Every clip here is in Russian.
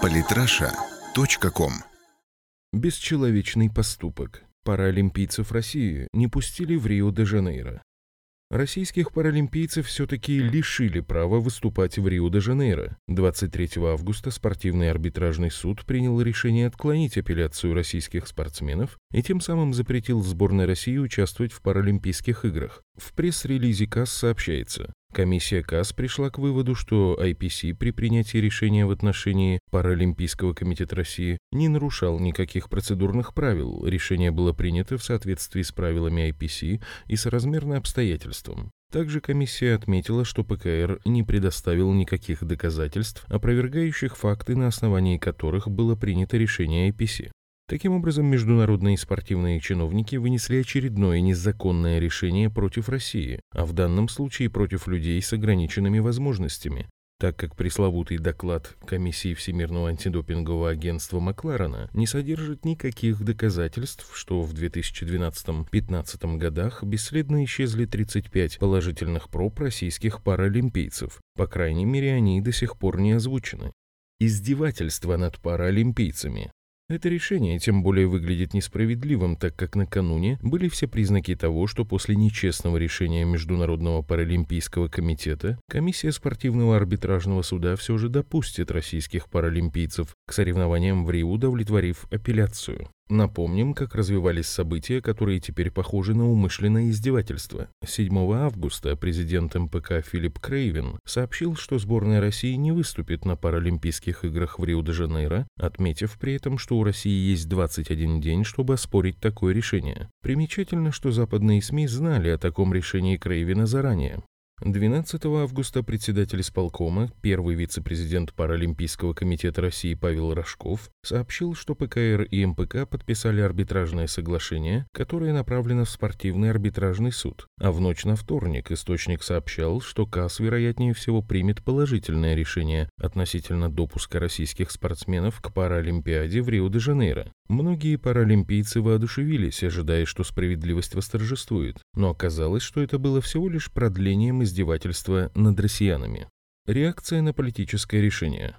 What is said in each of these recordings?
Политраша.ком Бесчеловечный поступок. Паралимпийцев России не пустили в Рио-де-Жанейро. Российских паралимпийцев все-таки лишили права выступать в Рио-де-Жанейро. 23 августа спортивный арбитражный суд принял решение отклонить апелляцию российских спортсменов и тем самым запретил сборной России участвовать в Паралимпийских играх. В пресс-релизе КАС сообщается, Комиссия КАС пришла к выводу, что IPC при принятии решения в отношении Паралимпийского комитета России не нарушал никаких процедурных правил. Решение было принято в соответствии с правилами IPC и соразмерно обстоятельствам. Также комиссия отметила, что ПКР не предоставил никаких доказательств, опровергающих факты, на основании которых было принято решение IPC. Таким образом, международные спортивные чиновники вынесли очередное незаконное решение против России, а в данном случае против людей с ограниченными возможностями, так как пресловутый доклад Комиссии Всемирного антидопингового агентства Макларена не содержит никаких доказательств, что в 2012-15 годах бесследно исчезли 35 положительных проб российских паралимпийцев. По крайней мере, они до сих пор не озвучены. Издевательство над паралимпийцами. Это решение тем более выглядит несправедливым, так как накануне были все признаки того, что после нечестного решения Международного паралимпийского комитета комиссия спортивного арбитражного суда все же допустит российских паралимпийцев к соревнованиям в Рио, удовлетворив апелляцию. Напомним, как развивались события, которые теперь похожи на умышленное издевательство. 7 августа президент МПК Филипп Крейвен сообщил, что сборная России не выступит на Паралимпийских играх в Рио-де-Жанейро, отметив при этом, что у России есть 21 день, чтобы оспорить такое решение. Примечательно, что западные СМИ знали о таком решении Крейвена заранее. 12 августа председатель исполкома, первый вице-президент Паралимпийского комитета России Павел Рожков, сообщил, что ПКР и МПК подписали арбитражное соглашение, которое направлено в спортивный арбитражный суд. А в ночь на вторник источник сообщал, что КАС, вероятнее всего, примет положительное решение относительно допуска российских спортсменов к Паралимпиаде в Рио-де-Жанейро. Многие паралимпийцы воодушевились, ожидая, что справедливость восторжествует, но оказалось, что это было всего лишь продлением издевательства над россиянами. Реакция на политическое решение.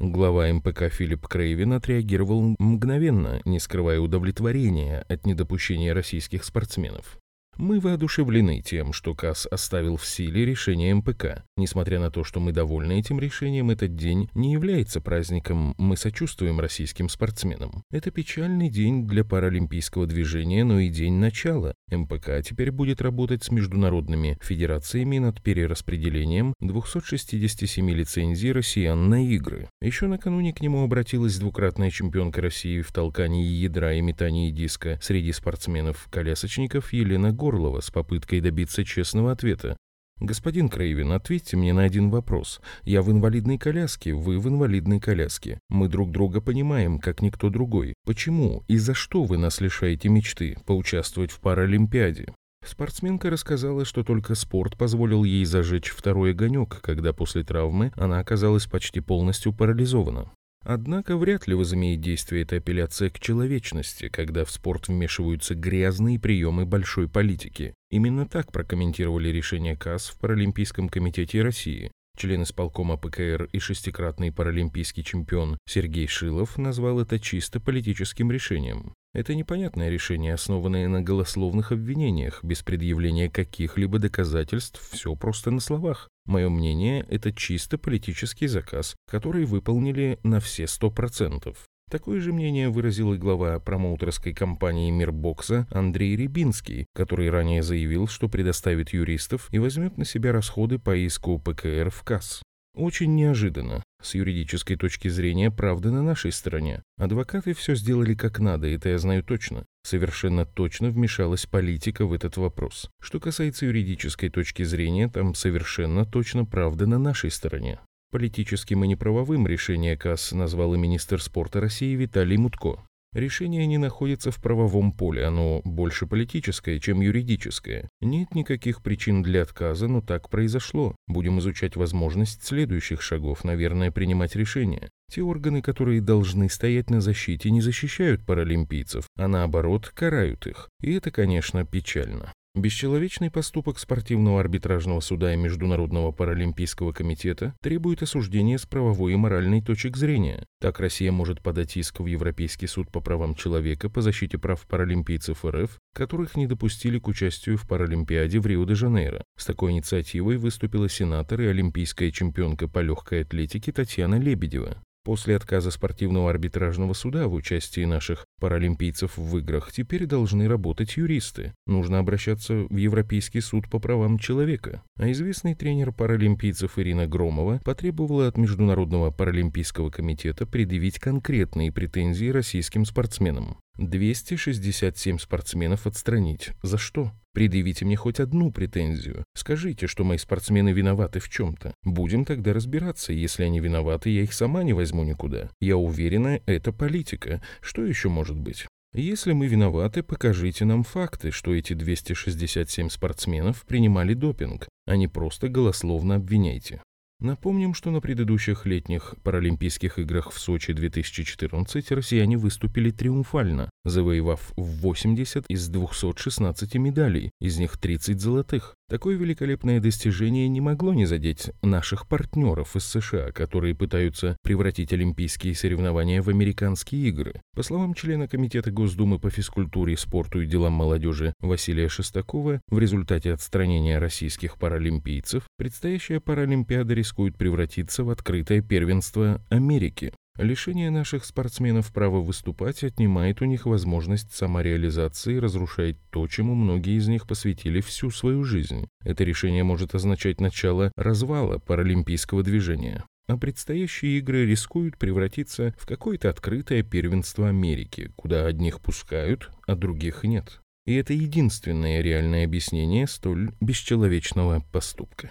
Глава МПК Филипп Крейвин отреагировал мгновенно, не скрывая удовлетворения от недопущения российских спортсменов. Мы воодушевлены тем, что КАС оставил в силе решение МПК. Несмотря на то, что мы довольны этим решением, этот день не является праздником, мы сочувствуем российским спортсменам. Это печальный день для паралимпийского движения, но и день начала. МПК теперь будет работать с международными федерациями над перераспределением 267 лицензий россиян на игры. Еще накануне к нему обратилась двукратная чемпионка России в толкании ядра и метании диска среди спортсменов-колясочников Елена Горлова с попыткой добиться честного ответа. «Господин Краевин, ответьте мне на один вопрос. Я в инвалидной коляске, вы в инвалидной коляске. Мы друг друга понимаем, как никто другой. Почему и за что вы нас лишаете мечты поучаствовать в Паралимпиаде?» Спортсменка рассказала, что только спорт позволил ей зажечь второй огонек, когда после травмы она оказалась почти полностью парализована. Однако вряд ли возымеет действие эта апелляция к человечности, когда в спорт вмешиваются грязные приемы большой политики. Именно так прокомментировали решение КАС в Паралимпийском комитете России. Член исполкома ПКР и шестикратный паралимпийский чемпион Сергей Шилов назвал это чисто политическим решением. Это непонятное решение, основанное на голословных обвинениях, без предъявления каких-либо доказательств, все просто на словах. Мое мнение, это чисто политический заказ, который выполнили на все сто процентов. Такое же мнение выразил и глава промоутерской компании «Мир бокса» Андрей Рябинский, который ранее заявил, что предоставит юристов и возьмет на себя расходы по иску ПКР в КАС. Очень неожиданно. С юридической точки зрения правда на нашей стороне. Адвокаты все сделали как надо, это я знаю точно. Совершенно точно вмешалась политика в этот вопрос. Что касается юридической точки зрения, там совершенно точно правда на нашей стороне. Политическим и неправовым решение КАС назвал и министр спорта России Виталий Мутко. Решение не находится в правовом поле, оно больше политическое, чем юридическое. Нет никаких причин для отказа, но так произошло. Будем изучать возможность следующих шагов, наверное, принимать решения. Те органы, которые должны стоять на защите, не защищают паралимпийцев, а наоборот карают их. И это, конечно, печально. Бесчеловечный поступок спортивного арбитражного суда и Международного паралимпийского комитета требует осуждения с правовой и моральной точек зрения. Так Россия может подать иск в Европейский суд по правам человека по защите прав паралимпийцев РФ, которых не допустили к участию в Паралимпиаде в Рио-де-Жанейро. С такой инициативой выступила сенатор и олимпийская чемпионка по легкой атлетике Татьяна Лебедева. После отказа спортивного арбитражного суда в участии наших паралимпийцев в играх теперь должны работать юристы. Нужно обращаться в Европейский суд по правам человека. А известный тренер паралимпийцев Ирина Громова потребовала от Международного паралимпийского комитета предъявить конкретные претензии российским спортсменам. 267 спортсменов отстранить. За что? Предъявите мне хоть одну претензию. Скажите, что мои спортсмены виноваты в чем-то. Будем тогда разбираться. Если они виноваты, я их сама не возьму никуда. Я уверена, это политика. Что еще может быть? Если мы виноваты, покажите нам факты, что эти 267 спортсменов принимали допинг, а не просто голословно обвиняйте. Напомним, что на предыдущих летних Паралимпийских играх в Сочи 2014 россияне выступили триумфально, завоевав 80 из 216 медалей, из них 30 золотых. Такое великолепное достижение не могло не задеть наших партнеров из США, которые пытаются превратить олимпийские соревнования в американские игры. По словам члена Комитета Госдумы по физкультуре, спорту и делам молодежи Василия Шестакова, в результате отстранения российских паралимпийцев предстоящая Паралимпиада рискует превратиться в открытое первенство Америки. Лишение наших спортсменов права выступать отнимает у них возможность самореализации и разрушает то, чему многие из них посвятили всю свою жизнь. Это решение может означать начало развала паралимпийского движения. А предстоящие игры рискуют превратиться в какое-то открытое первенство Америки, куда одних пускают, а других нет. И это единственное реальное объяснение столь бесчеловечного поступка.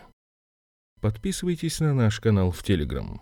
Подписывайтесь на наш канал в Телеграм.